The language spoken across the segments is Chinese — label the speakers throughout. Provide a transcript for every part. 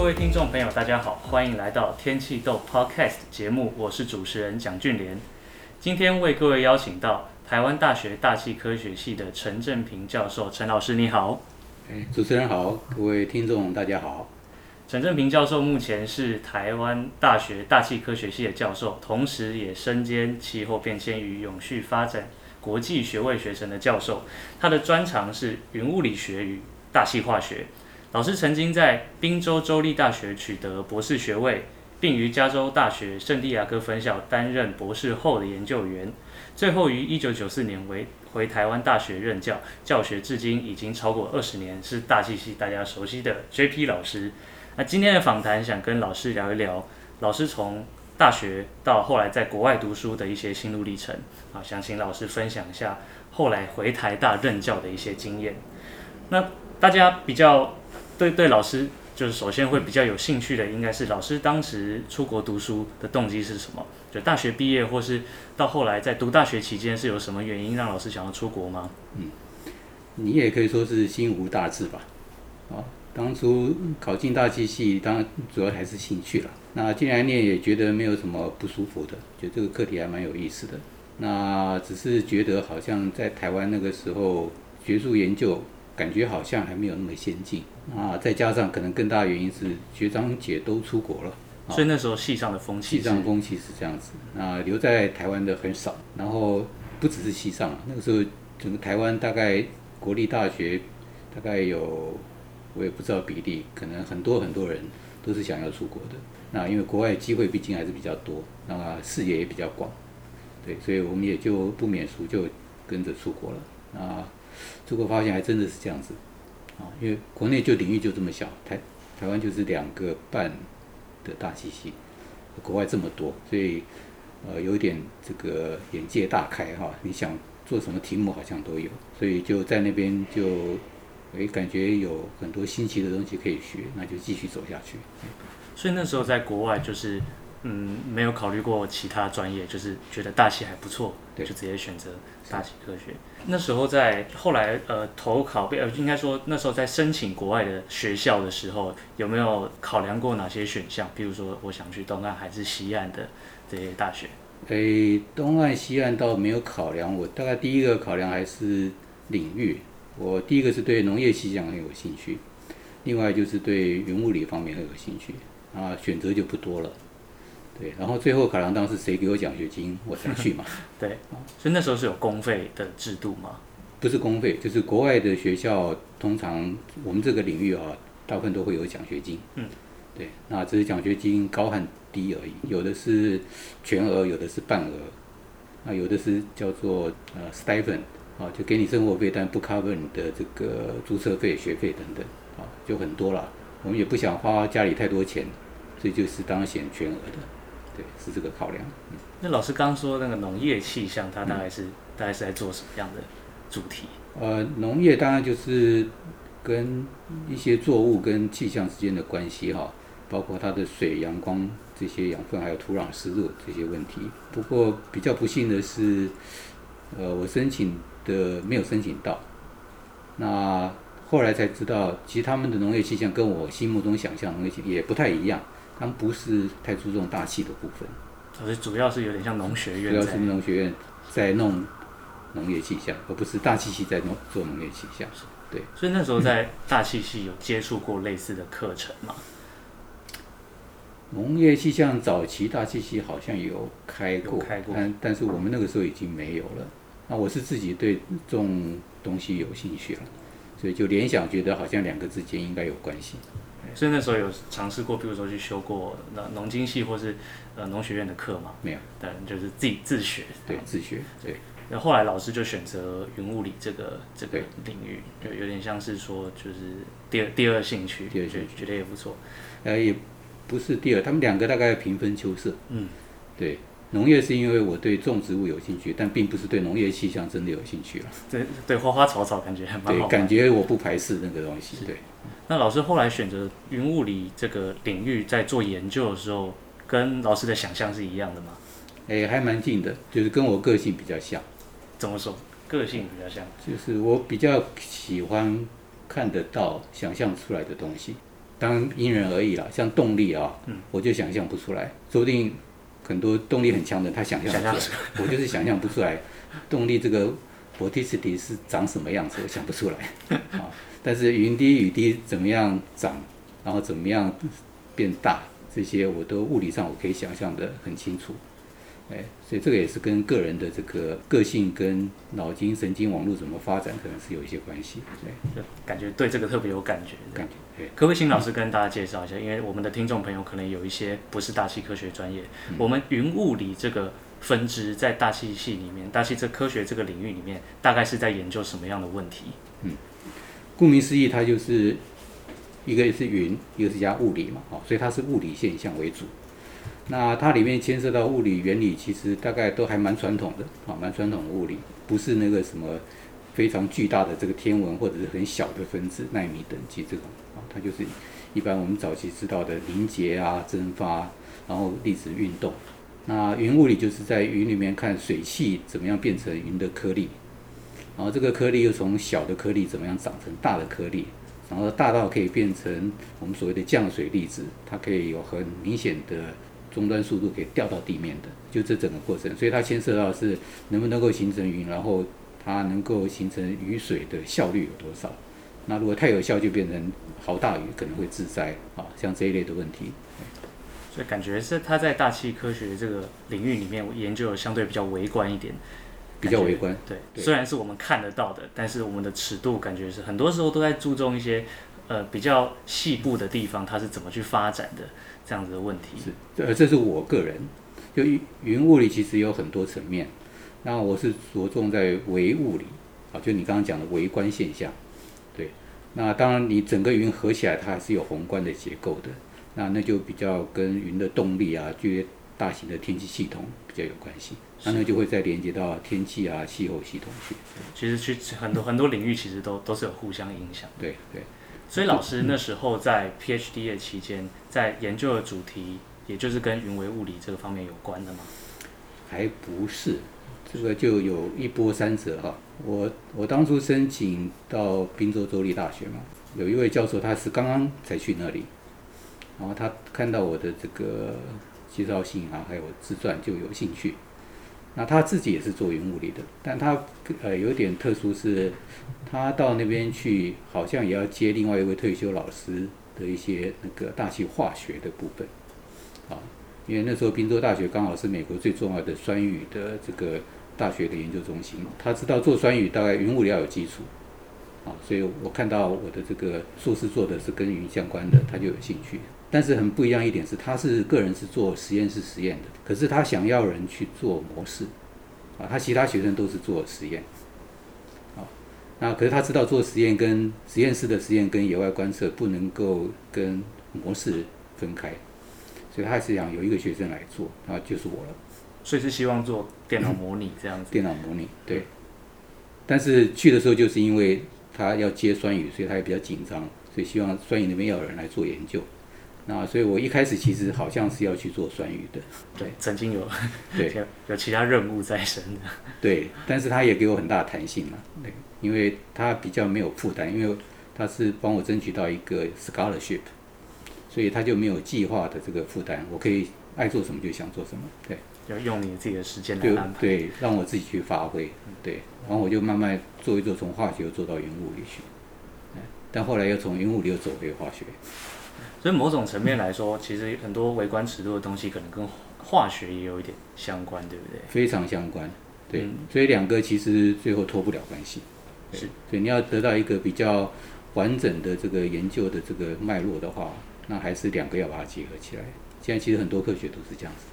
Speaker 1: 各位听众朋友，大家好，欢迎来到天气豆 Podcast 节目，我是主持人蒋俊莲。今天为各位邀请到台湾大学大气科学系的陈正平教授，陈老师你好。
Speaker 2: 哎，主持人好，各位听众大家好。
Speaker 1: 陈正平教授目前是台湾大学大气科学系的教授，同时也身兼气候变迁与永续发展国际学位学程的教授。他的专长是云物理学与大气化学。老师曾经在宾州州立大学取得博士学位，并于加州大学圣地亚哥分校担任博士后的研究员，最后于一九九四年回回台湾大学任教，教学至今已经超过二十年，是大气系大家熟悉的 JP 老师。那今天的访谈想跟老师聊一聊，老师从大学到后来在国外读书的一些心路历程啊，想请老师分享一下后来回台大任教的一些经验。那大家比较。对对，老师就是首先会比较有兴趣的，应该是老师当时出国读书的动机是什么？就大学毕业，或是到后来在读大学期间，是有什么原因让老师想要出国吗？
Speaker 2: 嗯，你也可以说是心无大志吧。啊，当初考进大气系，当然主要还是兴趣了。那进来念也觉得没有什么不舒服的，觉得这个课题还蛮有意思的。那只是觉得好像在台湾那个时候学术研究。感觉好像还没有那么先进。啊，再加上可能更大的原因是学长姐都出国了，
Speaker 1: 所以那时候系上的风气，
Speaker 2: 系上风气是这样子。那留在台湾的很少，然后不只是系上，那个时候整个台湾大概国立大学大概有我也不知道比例，可能很多很多人都是想要出国的。那因为国外机会毕竟还是比较多，那么视野也比较广，对，所以我们也就不免俗就跟着出国了。啊。结果发现还真的是这样子，啊，因为国内就领域就这么小，台台湾就是两个半的大气系，国外这么多，所以呃有点这个眼界大开哈，你想做什么题目好像都有，所以就在那边就诶感觉有很多新奇的东西可以学，那就继续走下去。
Speaker 1: 所以那时候在国外就是。嗯，没有考虑过其他专业，就是觉得大气还不错，对，就直接选择大气科学。那时候在后来呃投考，呃应该说那时候在申请国外的学校的时候，有没有考量过哪些选项？比如说我想去东岸还是西岸的这些大学？
Speaker 2: 诶，东岸西岸倒没有考量，我大概第一个考量还是领域。我第一个是对农业气象很有兴趣，另外就是对云物理方面很有兴趣啊，选择就不多了。对，然后最后考量当是谁给我奖学金，我才去嘛。
Speaker 1: 对，所以那时候是有公费的制度吗？
Speaker 2: 不是公费，就是国外的学校，通常我们这个领域啊，大部分都会有奖学金。嗯，对，那只是奖学金高和低而已，有的是全额，有的是半额，那有的是叫做呃 stipend 啊，就给你生活费，但不 cover 你的这个注册费、学费等等，啊，就很多了。我们也不想花家里太多钱，所以就是当然选全额的。对，是这个考量。嗯、
Speaker 1: 那老师刚说那个农业气象，它大概是、嗯、大概是在做什么样的主题？
Speaker 2: 呃，农业当然就是跟一些作物跟气象之间的关系哈，包括它的水、阳光这些养分，还有土壤湿度这些问题。不过比较不幸的是，呃，我申请的没有申请到。那后来才知道，其实他们的农业气象跟我心目中想象的农业气象也不太一样。他们不是太注重大气的部分，
Speaker 1: 而是主要是有点像农学院，
Speaker 2: 主要是农学院在弄农业气象，而不是大气系在弄做农业气象。对，
Speaker 1: 所以那时候在大气系有接触过类似的课程吗？
Speaker 2: 农业气象早期大气系好像有开过，开过，但但是我们那个时候已经没有了。那我是自己对这种东西有兴趣了，所以就联想觉得好像两个之间应该有关系。
Speaker 1: 所以那时候有尝试过，比如说去修过那农经系或是呃农学院的课吗？
Speaker 2: 没有，
Speaker 1: 但就是自己自学。
Speaker 2: 对，自学。对。
Speaker 1: 然后后来老师就选择云物理这个这个领域，就有点像是说就是第二第二兴趣，第二兴趣觉得也不错。
Speaker 2: 呃，也不是第二，他们两个大概平分秋色。嗯，对。农业是因为我对种植物有兴趣，但并不是对农业气象真的有兴趣了。
Speaker 1: 对对，花花草草感觉还蛮好。
Speaker 2: 对，感觉我不排斥那个东西。对。
Speaker 1: 那老师后来选择云物理这个领域，在做研究的时候，跟老师的想象是一样的吗？
Speaker 2: 哎，还蛮近的，就是跟我个性比较像。
Speaker 1: 怎么说？个性比较像？
Speaker 2: 就是我比较喜欢看得到、想象出来的东西。当然因人而异啦。像动力啊，嗯，我就想象不出来，说不定很多动力很强的他想象不出来，我就是想象不出来动力这个 vorticity 是长什么样子，我想不出来啊。但是云滴雨滴怎么样长，然后怎么样变大，这些我都物理上我可以想象的很清楚。哎，所以这个也是跟个人的这个个性跟脑筋神经网络怎么发展，可能是有一些关系。
Speaker 1: 对，感觉对这个特别有感觉。
Speaker 2: 感觉对。
Speaker 1: 可不可以请老师跟大家介绍一下？因为我们的听众朋友可能有一些不是大气科学专业，嗯、我们云物理这个分支在大气系里面，大气这科学这个领域里面，大概是在研究什么样的问题？
Speaker 2: 嗯，顾名思义，它就是一个是云，一个是加物理嘛，哦，所以它是物理现象为主。那它里面牵涉到物理原理，其实大概都还蛮传统的啊，蛮传统的物理，不是那个什么非常巨大的这个天文或者是很小的分子纳米等级这种啊，它就是一般我们早期知道的凝结啊、蒸发，然后粒子运动。那云物理就是在云里面看水汽怎么样变成云的颗粒，然后这个颗粒又从小的颗粒怎么样长成大的颗粒，然后大到可以变成我们所谓的降水粒子，它可以有很明显的。终端速度可以掉到地面的，就这整个过程，所以它牵涉到是能不能够形成云，然后它能够形成雨水的效率有多少。那如果太有效，就变成好大雨，可能会致灾啊，像这一类的问题。
Speaker 1: 所以感觉是他在大气科学这个领域里面研究的相对比较微观一点，
Speaker 2: 比较微观。
Speaker 1: 对，对虽然是我们看得到的，但是我们的尺度感觉是很多时候都在注重一些呃比较细部的地方，它是怎么去发展的。这样子的问题
Speaker 2: 是，呃，这是我个人，就云物理其实有很多层面，那我是着重在微物理，啊，就你刚刚讲的微观现象，对，那当然你整个云合起来，它还是有宏观的结构的，那那就比较跟云的动力啊，这些大型的天气系统比较有关系，那那就会再连接到天气啊、气候系统去。
Speaker 1: 其实去很多很多领域其实都都是有互相影响。
Speaker 2: 对对。
Speaker 1: 所以老师那时候在 PhD 的期间，在研究的主题，也就是跟云微物理这个方面有关的吗？
Speaker 2: 还不是，这个就有一波三折哈。我我当初申请到宾州州立大学嘛，有一位教授他是刚刚才去那里，然后他看到我的这个介绍信啊，还有自传就有兴趣。那他自己也是做云物理的，但他呃有点特殊是，他到那边去好像也要接另外一位退休老师的一些那个大气化学的部分，啊，因为那时候宾州大学刚好是美国最重要的酸雨的这个大学的研究中心，他知道做酸雨大概云物理要有基础，啊，所以我看到我的这个硕士做的是跟云相关的，他就有兴趣。但是很不一样一点是，他是个人是做实验室实验的，可是他想要人去做模式，啊，他其他学生都是做实验，啊，那可是他知道做实验跟实验室的实验跟野外观测不能够跟模式分开，所以他还是想有一个学生来做，啊就是我了。
Speaker 1: 所以是希望做电脑模拟这样子。
Speaker 2: 电脑模拟，对。但是去的时候就是因为他要接酸雨，所以他也比较紧张，所以希望酸雨那边要有人来做研究。那所以，我一开始其实好像是要去做酸雨的，
Speaker 1: 对，曾经有，
Speaker 2: 对，
Speaker 1: 有其他任务在身的，
Speaker 2: 对，但是他也给我很大的弹性嘛，对，因为他比较没有负担，因为他是帮我争取到一个 scholarship，所以他就没有计划的这个负担，我可以爱做什么就想做什么，对，
Speaker 1: 要用你自己的时间来安排，
Speaker 2: 对，对，让我自己去发挥，对，然后我就慢慢做一做，从化学又做到云物理去，但后来又从云物理又走回化学。
Speaker 1: 所以某种层面来说，其实很多微观尺度的东西可能跟化学也有一点相关，对不对？
Speaker 2: 非常相关，对。嗯、所以两个其实最后脱不了关系。是。所以你要得到一个比较完整的这个研究的这个脉络的话，那还是两个要把它结合起来。现在其实很多科学都是这样子。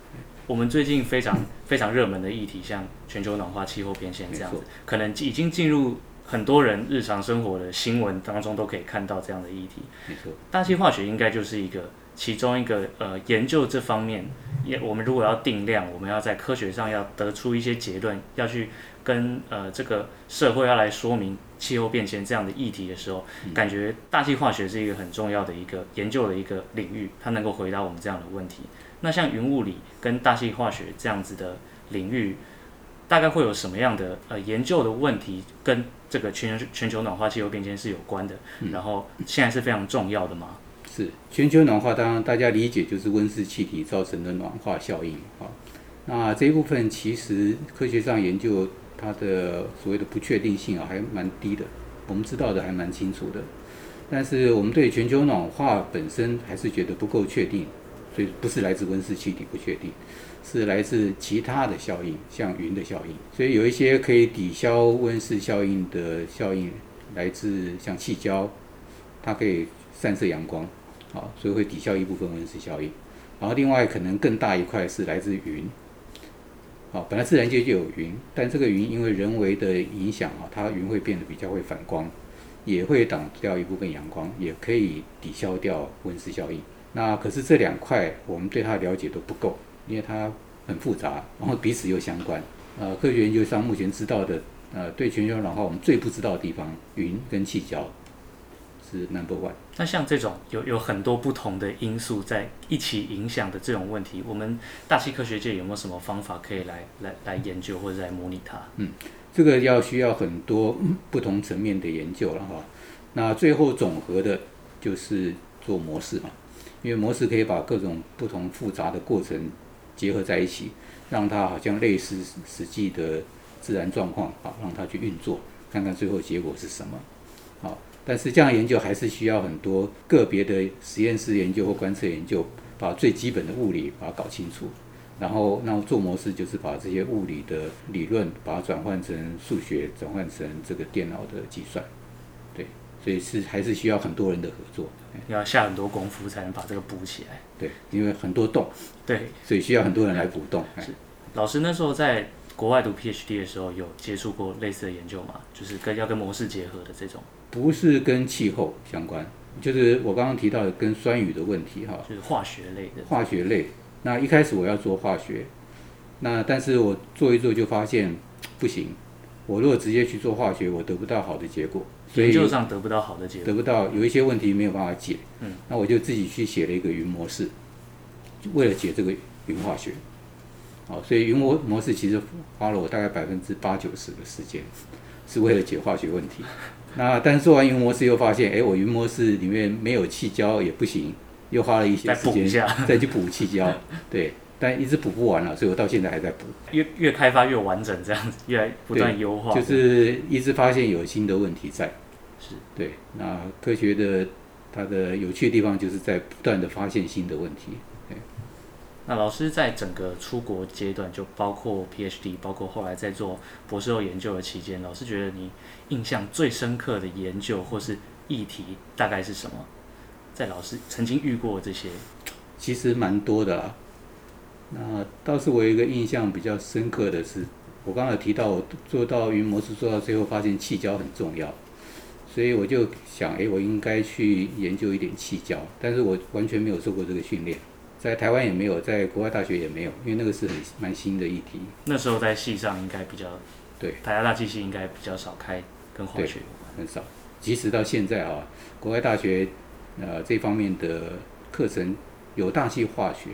Speaker 1: 我们最近非常非常热门的议题，像全球暖化、气候变迁这样子，可能已经进入。很多人日常生活的新闻当中都可以看到这样的议题。没错，大气化学应该就是一个其中一个呃研究这方面，也我们如果要定量，我们要在科学上要得出一些结论，要去跟呃这个社会要来说明气候变迁这样的议题的时候，嗯、感觉大气化学是一个很重要的一个研究的一个领域，它能够回答我们这样的问题。那像云物理跟大气化学这样子的领域，大概会有什么样的呃研究的问题跟这个全球全球暖化、气候变迁是有关的，嗯、然后现在是非常重要的吗？
Speaker 2: 是全球暖化，当然大家理解就是温室气体造成的暖化效应啊。那这一部分其实科学上研究它的所谓的不确定性啊，还蛮低的。我们知道的还蛮清楚的，但是我们对全球暖化本身还是觉得不够确定，所以不是来自温室气体不确定，是来自其他的效应，像云的效应。所以有一些可以抵消温室效应的效应，来自像气胶，它可以。散射阳光，好，所以会抵消一部分温室效应。然后另外可能更大一块是来自云，好，本来自然界就有云，但这个云因为人为的影响啊，它云会变得比较会反光，也会挡掉一部分阳光，也可以抵消掉温室效应。那可是这两块我们对它的了解都不够，因为它很复杂，然后彼此又相关。呃，科学研究上目前知道的，呃，对全球暖化我们最不知道的地方，云跟气胶。是 number one。
Speaker 1: 那像这种有有很多不同的因素在一起影响的这种问题，我们大气科学界有没有什么方法可以来来来研究或者来模拟它？
Speaker 2: 嗯，这个要需要很多 不同层面的研究了哈。那最后总和的就是做模式嘛，因为模式可以把各种不同复杂的过程结合在一起，让它好像类似实际的自然状况啊，让它去运作，看看最后结果是什么。好。但是这样研究还是需要很多个别的实验室研究或观测研究，把最基本的物理把它搞清楚，然后那做模式就是把这些物理的理论把它转换成数学，转换成这个电脑的计算，所以是还是需要很多人的合作，
Speaker 1: 要下很多功夫才能把这个补起来，
Speaker 2: 对，因为很多洞，
Speaker 1: 对，
Speaker 2: 所以需要很多人来补洞。
Speaker 1: 是，老师那时候在国外读 PhD 的时候有接触过类似的研究吗？就是跟要跟模式结合的这种。
Speaker 2: 不是跟气候相关，就是我刚刚提到的跟酸雨的问题哈，
Speaker 1: 就是化学类的。
Speaker 2: 化学类，那一开始我要做化学，那但是我做一做就发现不行，我如果直接去做化学，我得不到好的结果，所以
Speaker 1: 研究上得不到好的结果，
Speaker 2: 得不到有一些问题没有办法解，
Speaker 1: 嗯，
Speaker 2: 那我就自己去写了一个云模式，为了解这个云化学，好，所以云模模式其实花了我大概百分之八九十的时间，是为了解化学问题。那但是做完云模式又发现，哎，我云模式里面没有气胶也不行，又花了一些时间再去补气胶，对，但一直补不完了，所以我到现在还在补。
Speaker 1: 越越开发越完整，这样子越来不断优化，
Speaker 2: 就是一直发现有新的问题在。
Speaker 1: 是
Speaker 2: 对，那科学的它的有趣的地方就是在不断的发现新的问题。
Speaker 1: 那老师在整个出国阶段，就包括 PhD，包括后来在做博士后研究的期间，老师觉得你印象最深刻的研究或是议题大概是什么？在老师曾经遇过这些，
Speaker 2: 其实蛮多的啦。那倒是我有一个印象比较深刻的是，我刚才提到我做到云模式做到最后，发现气胶很重要，所以我就想，哎，我应该去研究一点气胶，但是我完全没有受过这个训练。在台湾也没有，在国外大学也没有，因为那个是很蛮新的议题。
Speaker 1: 那时候在系上应该比较，
Speaker 2: 对，
Speaker 1: 台大大气系应该比较少开跟化学有关，
Speaker 2: 很少。即使到现在啊，国外大学呃这方面的课程有大气化学，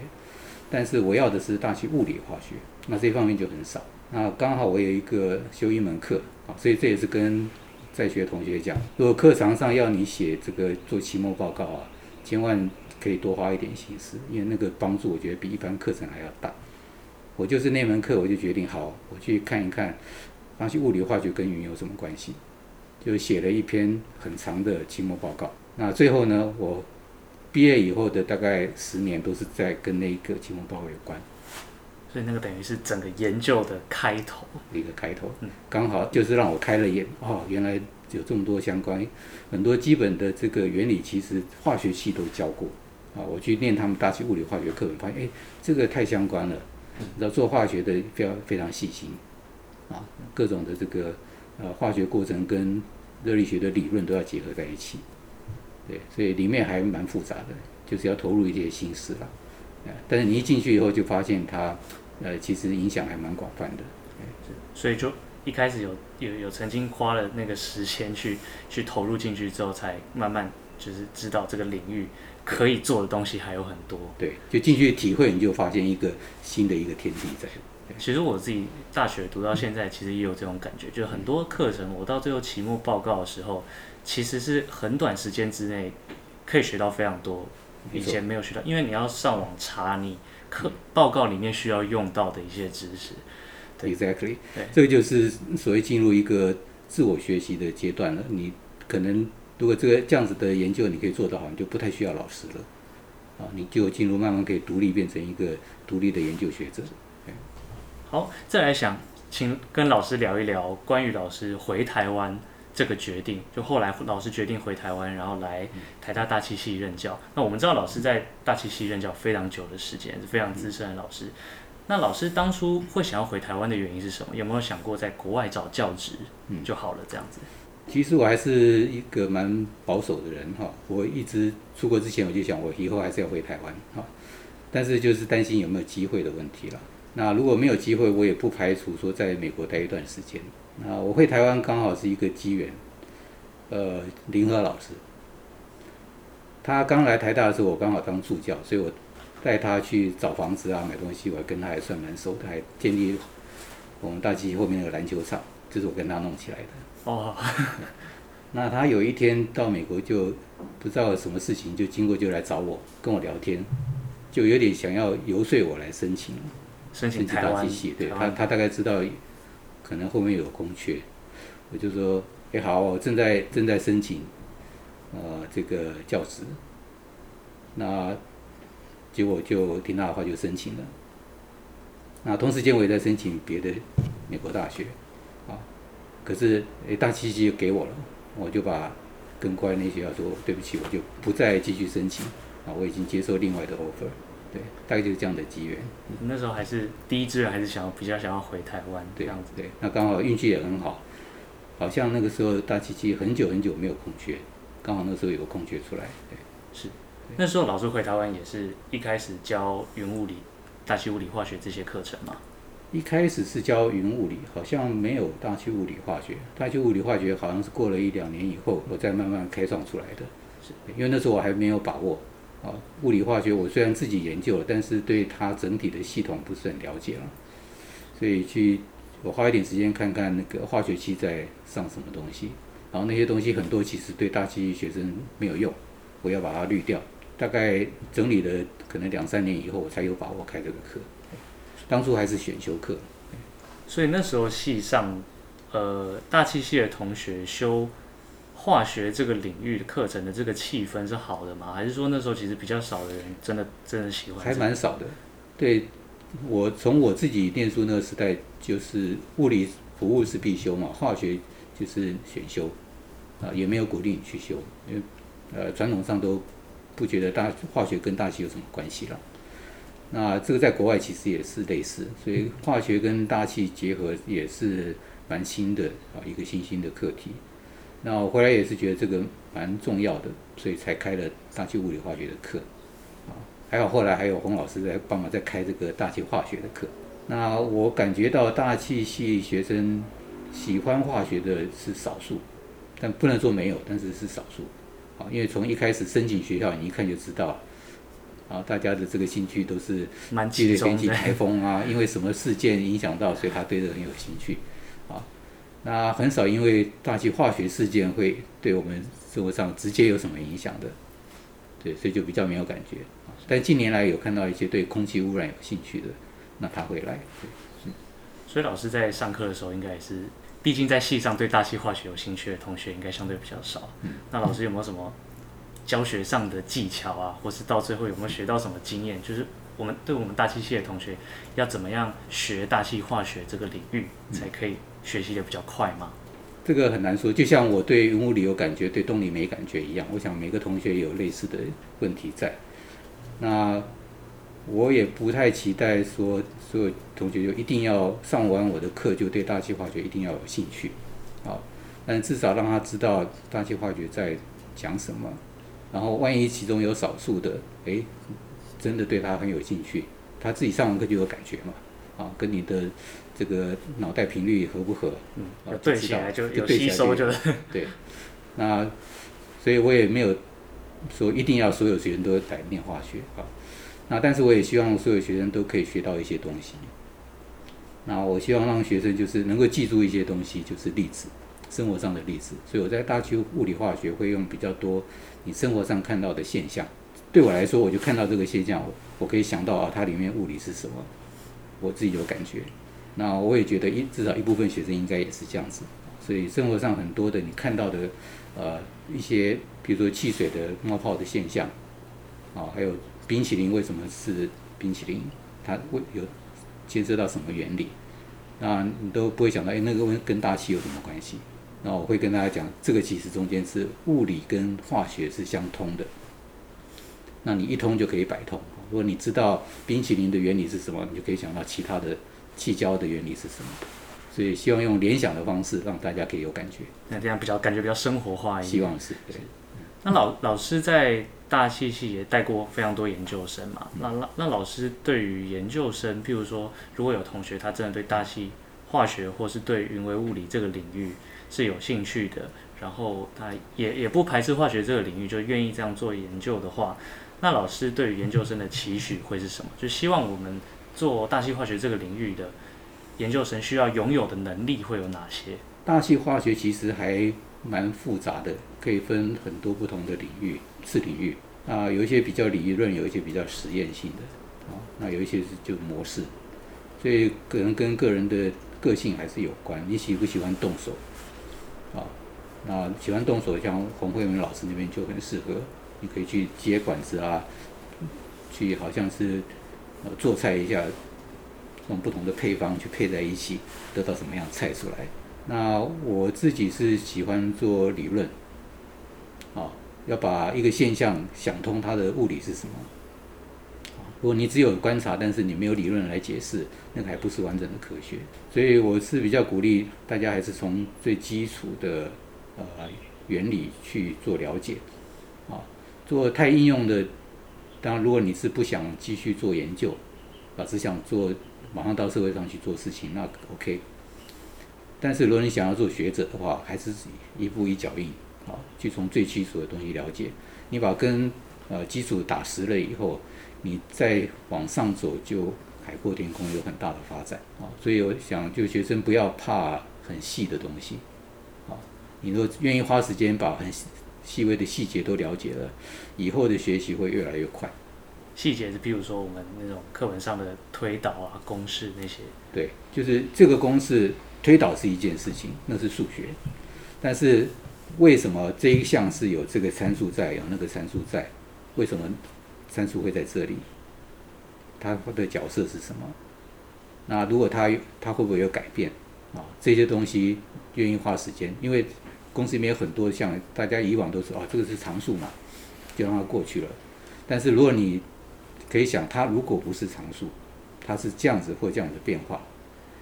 Speaker 2: 但是我要的是大气物理化学，那这方面就很少。那刚好我有一个修一门课啊，所以这也是跟在学同学讲，如果课堂上要你写这个做期末报告啊，千万。可以多花一点心思，因为那个帮助我觉得比一般课程还要大。我就是那门课，我就决定好，我去看一看，大气物理化学跟云有什么关系，就写了一篇很长的期末报告。那最后呢，我毕业以后的大概十年都是在跟那一个金融报告有关。
Speaker 1: 所以那个等于是整个研究的开头，
Speaker 2: 一个开头，刚好就是让我开了眼，哦，原来有这么多相关，很多基本的这个原理，其实化学系都教过。啊，我去念他们大学物理化学课本，发现哎，这个太相关了。你知道做化学的非常非常细心，啊，各种的这个呃化学过程跟热力学的理论都要结合在一起。对，所以里面还蛮复杂的，就是要投入一些心思了。但是你一进去以后就发现它，呃，其实影响还蛮广泛的。
Speaker 1: 所以就一开始有有有曾经花了那个时间去去投入进去之后，才慢慢就是知道这个领域。可以做的东西还有很多，
Speaker 2: 对，就进去体会，你就发现一个新的一个天地在。
Speaker 1: 其实我自己大学读到现在，其实也有这种感觉，就很多课程，我到最后期末报告的时候，其实是很短时间之内可以学到非常多以前没有学到，因为你要上网查你课报告里面需要用到的一些知识。
Speaker 2: Exactly，对，这个就是所谓进入一个自我学习的阶段了。你可能如果这个这样子的研究你可以做得好，你就不太需要老师了，啊，你就进入慢慢可以独立变成一个独立的研究学者。
Speaker 1: 好，再来想请跟老师聊一聊关于老师回台湾这个决定。就后来老师决定回台湾，然后来台大大气系任教。那我们知道老师在大气系任教非常久的时间，是非常资深的老师。那老师当初会想要回台湾的原因是什么？有没有想过在国外找教职就好了这样子？
Speaker 2: 其实我还是一个蛮保守的人哈，我一直出国之前我就想，我以后还是要回台湾哈，但是就是担心有没有机会的问题了。那如果没有机会，我也不排除说在美国待一段时间。那我回台湾刚好是一个机缘，呃，林和老师，他刚来台大的时候，我刚好当助教，所以我。带他去找房子啊，买东西，我还跟他还算蛮熟他，还建立我们大气后面那个篮球场，这是我跟他弄起来的。哦，那他有一天到美国就不知道什么事情，就经过就来找我，跟我聊天，就有点想要游说我来申请
Speaker 1: 申请大机系。
Speaker 2: 对他，他大概知道可能后面有空缺，我就说，哎，好，我正在正在申请，呃，这个教职，那。结果就听他的话就申请了，那同时间我也在申请别的美国大学，啊，可是诶大气系就给我了，我就把跟国外那些学校说对不起，我就不再继续申请，啊，我已经接受另外的 offer，对，大概就是这样的机缘。
Speaker 1: 那时候还是第一志愿，还是想要比较想要回台湾这样子。
Speaker 2: 对，那刚好运气也很好，好像那个时候大气系很久很久没有空缺，刚好那时候有个空缺出来，对，
Speaker 1: 是。那时候老师回台湾也是一开始教云物理、大气物理、化学这些课程嘛。
Speaker 2: 一开始是教云物理，好像没有大气物理、化学。大气物理、化学好像是过了一两年以后，我再慢慢开创出来的。是，因为那时候我还没有把握啊。物理化学我虽然自己研究了，但是对它整体的系统不是很了解了，所以去我花一点时间看看那个化学系在上什么东西，然后那些东西很多其实对大气学生没有用，我要把它滤掉。大概整理了可能两三年以后，我才有把握开这个课。当初还是选修课，
Speaker 1: 所以那时候系上，呃，大气系的同学修化学这个领域的课程的这个气氛是好的吗？还是说那时候其实比较少的人真的真的喜欢？
Speaker 2: 还蛮少的。对，我从我自己念书那个时代，就是物理服务是必修嘛，化学就是选修，啊，也没有鼓励你去修，因为呃传统上都。不觉得大化学跟大气有什么关系了？那这个在国外其实也是类似，所以化学跟大气结合也是蛮新的啊，一个新兴的课题。那我回来也是觉得这个蛮重要的，所以才开了大气物理化学的课啊。还好后来还有洪老师在帮忙在开这个大气化学的课。那我感觉到大气系学生喜欢化学的是少数，但不能说没有，但是是少数。啊，因为从一开始申请学校，你一看就知道，啊，大家的这个兴趣都是
Speaker 1: 蛮集中的。
Speaker 2: 天气台风啊，因为什么事件影响到，所以他对这个很有兴趣。啊，那很少因为大气化学事件会对我们生活上直接有什么影响的，对，所以就比较没有感觉。但近年来有看到一些对空气污染有兴趣的，那他会来。对，是。
Speaker 1: 所以老师在上课的时候应该也是。毕竟在系上对大气化学有兴趣的同学应该相对比较少。嗯，那老师有没有什么教学上的技巧啊，或是到最后有没有学到什么经验？就是我们对我们大气系的同学要怎么样学大气化学这个领域，才可以学习的比较快吗？
Speaker 2: 这个很难说。就像我对云物理有感觉，对动力没感觉一样。我想每个同学有类似的问题在。那。我也不太期待说所有同学就一定要上完我的课就对大气化学一定要有兴趣，好，但至少让他知道大气化学在讲什么，然后万一其中有少数的，哎，真的对他很有兴趣，他自己上完课就有感觉嘛，啊，跟你的这个脑袋频率合不合？
Speaker 1: 嗯，啊，对起来就有吸收就
Speaker 2: 对，那所以我也没有说一定要所有学生都来念化学啊。那但是我也希望所有学生都可以学到一些东西。那我希望让学生就是能够记住一些东西，就是例子，生活上的例子，所以我在大学物理化学会用比较多你生活上看到的现象。对我来说，我就看到这个现象，我我可以想到啊，它里面物理是什么，我自己有感觉。那我也觉得一至少一部分学生应该也是这样子。所以生活上很多的你看到的，呃，一些比如说汽水的冒泡的现象，啊，还有冰淇淋为什么是冰淇淋，它会有牵涉到什么原理，那你都不会想到，哎，那个跟大气有什么关系？那我会跟大家讲，这个其实中间是物理跟化学是相通的。那你一通就可以百通。如果你知道冰淇淋的原理是什么，你就可以想到其他的气胶的原理是什么。所以希望用联想的方式让大家可以有感觉，
Speaker 1: 那这样比较感觉比较生活化一点。
Speaker 2: 希望是对。
Speaker 1: 那老老师在大气系也带过非常多研究生嘛？那那那老师对于研究生，譬如说，如果有同学他真的对大气化学或是对云微物理这个领域是有兴趣的，然后他也也不排斥化学这个领域，就愿意这样做研究的话，那老师对于研究生的期许会是什么？就希望我们做大气化学这个领域的。研究生需要拥有的能力会有哪些？
Speaker 2: 大气化学其实还蛮复杂的，可以分很多不同的领域、次领域啊，有一些比较理论，有一些比较实验性的啊，那有一些是就模式，所以可能跟个人的个性还是有关。你喜不喜欢动手啊？那喜欢动手，像洪慧文老师那边就很适合，你可以去接管子啊，去好像是呃做菜一下。用不同的配方去配在一起，得到什么样菜出来？那我自己是喜欢做理论，啊，要把一个现象想通它的物理是什么。如果你只有观察，但是你没有理论来解释，那个还不是完整的科学。所以我是比较鼓励大家还是从最基础的呃原理去做了解，做太应用的，当然如果你是不想继续做研究，啊，只想做。马上到社会上去做事情，那 OK。但是如果你想要做学者的话，还是一步一脚印，啊，去从最基础的东西了解。你把根呃基础打实了以后，你再往上走就海阔天空，有很大的发展啊。所以我想，就学生不要怕很细的东西，啊，你若愿意花时间把很细细微的细节都了解了，以后的学习会越来越快。
Speaker 1: 细节是，比如说我们那种课本上的推导啊、公式那些。
Speaker 2: 对，就是这个公式推导是一件事情，那是数学。但是为什么这一项是有这个参数在，有那个参数在？为什么参数会在这里？它的角色是什么？那如果它它会不会有改变？啊，这些东西愿意花时间，因为公司里面有很多像，大家以往都是哦，这个是常数嘛，就让它过去了。但是如果你可以想，它如果不是常数，它是这样子或这样的变化，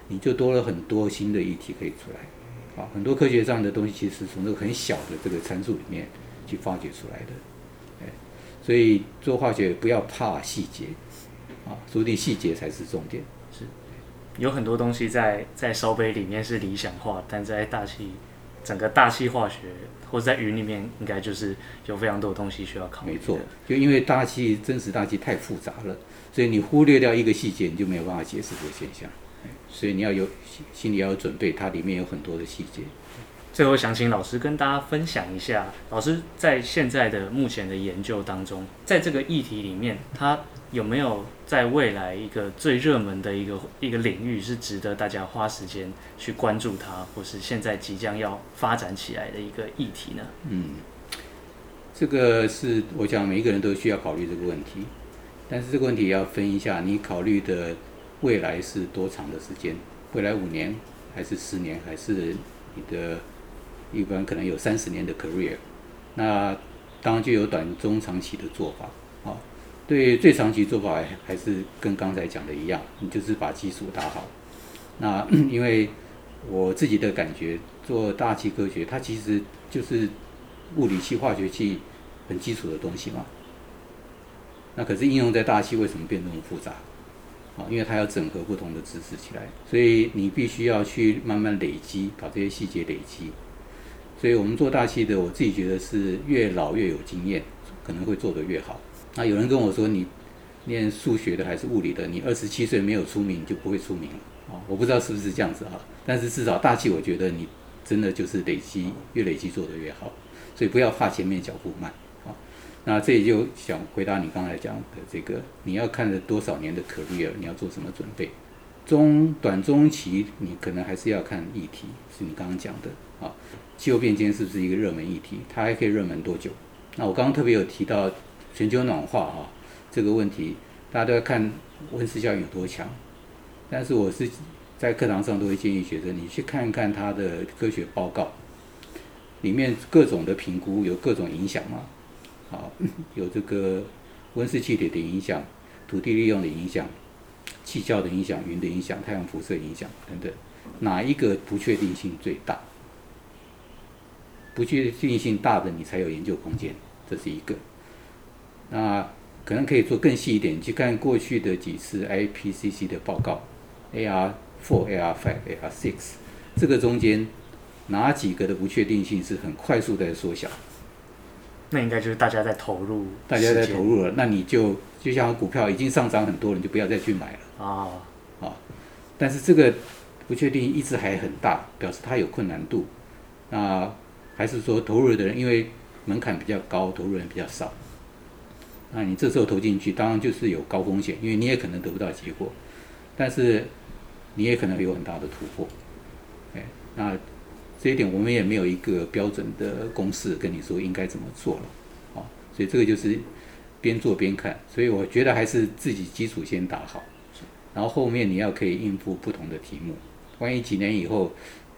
Speaker 2: 你就多了很多新的议题可以出来。啊，很多科学上的东西其实从这个很小的这个参数里面去发掘出来的。哎，所以做化学不要怕细节，啊，说不定细节才是重点。
Speaker 1: 是，有很多东西在在烧杯里面是理想化，但在大气整个大气化学。或者在云里面，应该就是有非常多的东西需要考虑。
Speaker 2: 没错，就因为大气真实大气太复杂了，所以你忽略掉一个细节，你就没有办法解释这个现象。所以你要有心里要有准备，它里面有很多的细节。
Speaker 1: 最后想请老师跟大家分享一下，老师在现在的目前的研究当中，在这个议题里面，他有没有在未来一个最热门的一个一个领域是值得大家花时间去关注它，或是现在即将要发展起来的一个议题呢？
Speaker 2: 嗯，这个是我想每一个人都需要考虑这个问题，但是这个问题要分一下，你考虑的未来是多长的时间？未来五年，还是十年，还是你的？一般可能有三十年的 career，那当然就有短中长期的做法啊。对最长期做法还是跟刚才讲的一样，你就是把基础打好。那 因为我自己的感觉，做大气科学，它其实就是物理系、化学系很基础的东西嘛。那可是应用在大气为什么变那么复杂？啊，因为它要整合不同的知识起来，所以你必须要去慢慢累积，把这些细节累积。所以我们做大气的，我自己觉得是越老越有经验，可能会做得越好。那有人跟我说，你念数学的还是物理的，你二十七岁没有出名，就不会出名了啊！我不知道是不是这样子哈，但是至少大气，我觉得你真的就是累积，越累积做得越好。所以不要怕前面脚步慢。好，那这里就想回答你刚才讲的这个，你要看了多少年的 career，你要做什么准备？中短中期，你可能还是要看议题，是你刚刚讲的啊，气候变迁是不是一个热门议题？它还可以热门多久？那我刚刚特别有提到全球暖化啊这个问题，大家都要看温室效应有多强。但是我是在课堂上都会建议学生，你去看一看它的科学报告，里面各种的评估有各种影响吗，好，有这个温室气体的影响、土地利用的影响。气效的影响、云的影响、太阳辐射影响等等，哪一个不确定性最大？不确定性大的，你才有研究空间，这是一个。那可能可以做更细一点，你去看过去的几次 IPCC 的报告，AR4、AR5、AR6，这个中间哪几个的不确定性是很快速在缩小？
Speaker 1: 那应该就是大家在投入，
Speaker 2: 大家在投入了，那你就就像股票已经上涨很多了，你就不要再去买了。啊，啊，但是这个不确定一直还很大，表示它有困难度。那还是说投入的人因为门槛比较高，投入人比较少。那你这时候投进去，当然就是有高风险，因为你也可能得不到结果，但是你也可能有很大的突破。哎，那这一点我们也没有一个标准的公式跟你说应该怎么做了。啊，所以这个就是边做边看。所以我觉得还是自己基础先打好。然后后面你要可以应付不同的题目，万一几年以后，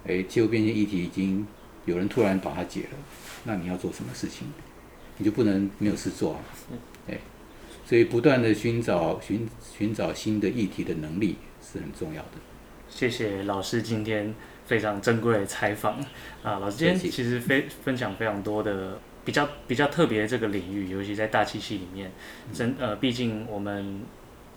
Speaker 2: 哎，气候变迁议题已经有人突然把它解了，那你要做什么事情？你就不能没有事做啊！哎，所以不断的寻找寻寻找新的议题的能力是很重要的。
Speaker 1: 谢谢老师今天非常珍贵的采访啊！老师今天其实非分享非常多的比较比较特别的这个领域，尤其在大气系里面，真呃，毕竟我们。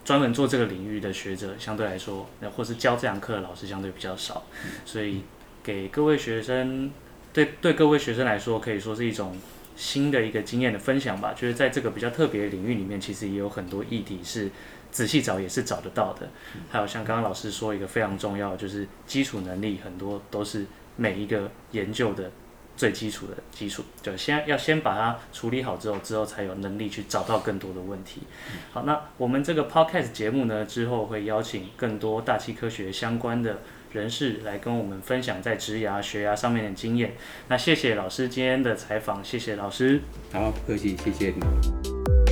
Speaker 1: 专门做这个领域的学者相对来说，或是教这堂课的老师相对比较少，所以给各位学生，对对各位学生来说，可以说是一种新的一个经验的分享吧。就是在这个比较特别的领域里面，其实也有很多议题是仔细找也是找得到的。还有像刚刚老师说一个非常重要，就是基础能力很多都是每一个研究的。最基础的基础，就先要先把它处理好之后，之后才有能力去找到更多的问题。好，那我们这个 podcast 节目呢，之后会邀请更多大气科学相关的人士来跟我们分享在职涯、学涯上面的经验。那谢谢老师今天的采访，谢谢老师。
Speaker 2: 好，不客气，谢谢你。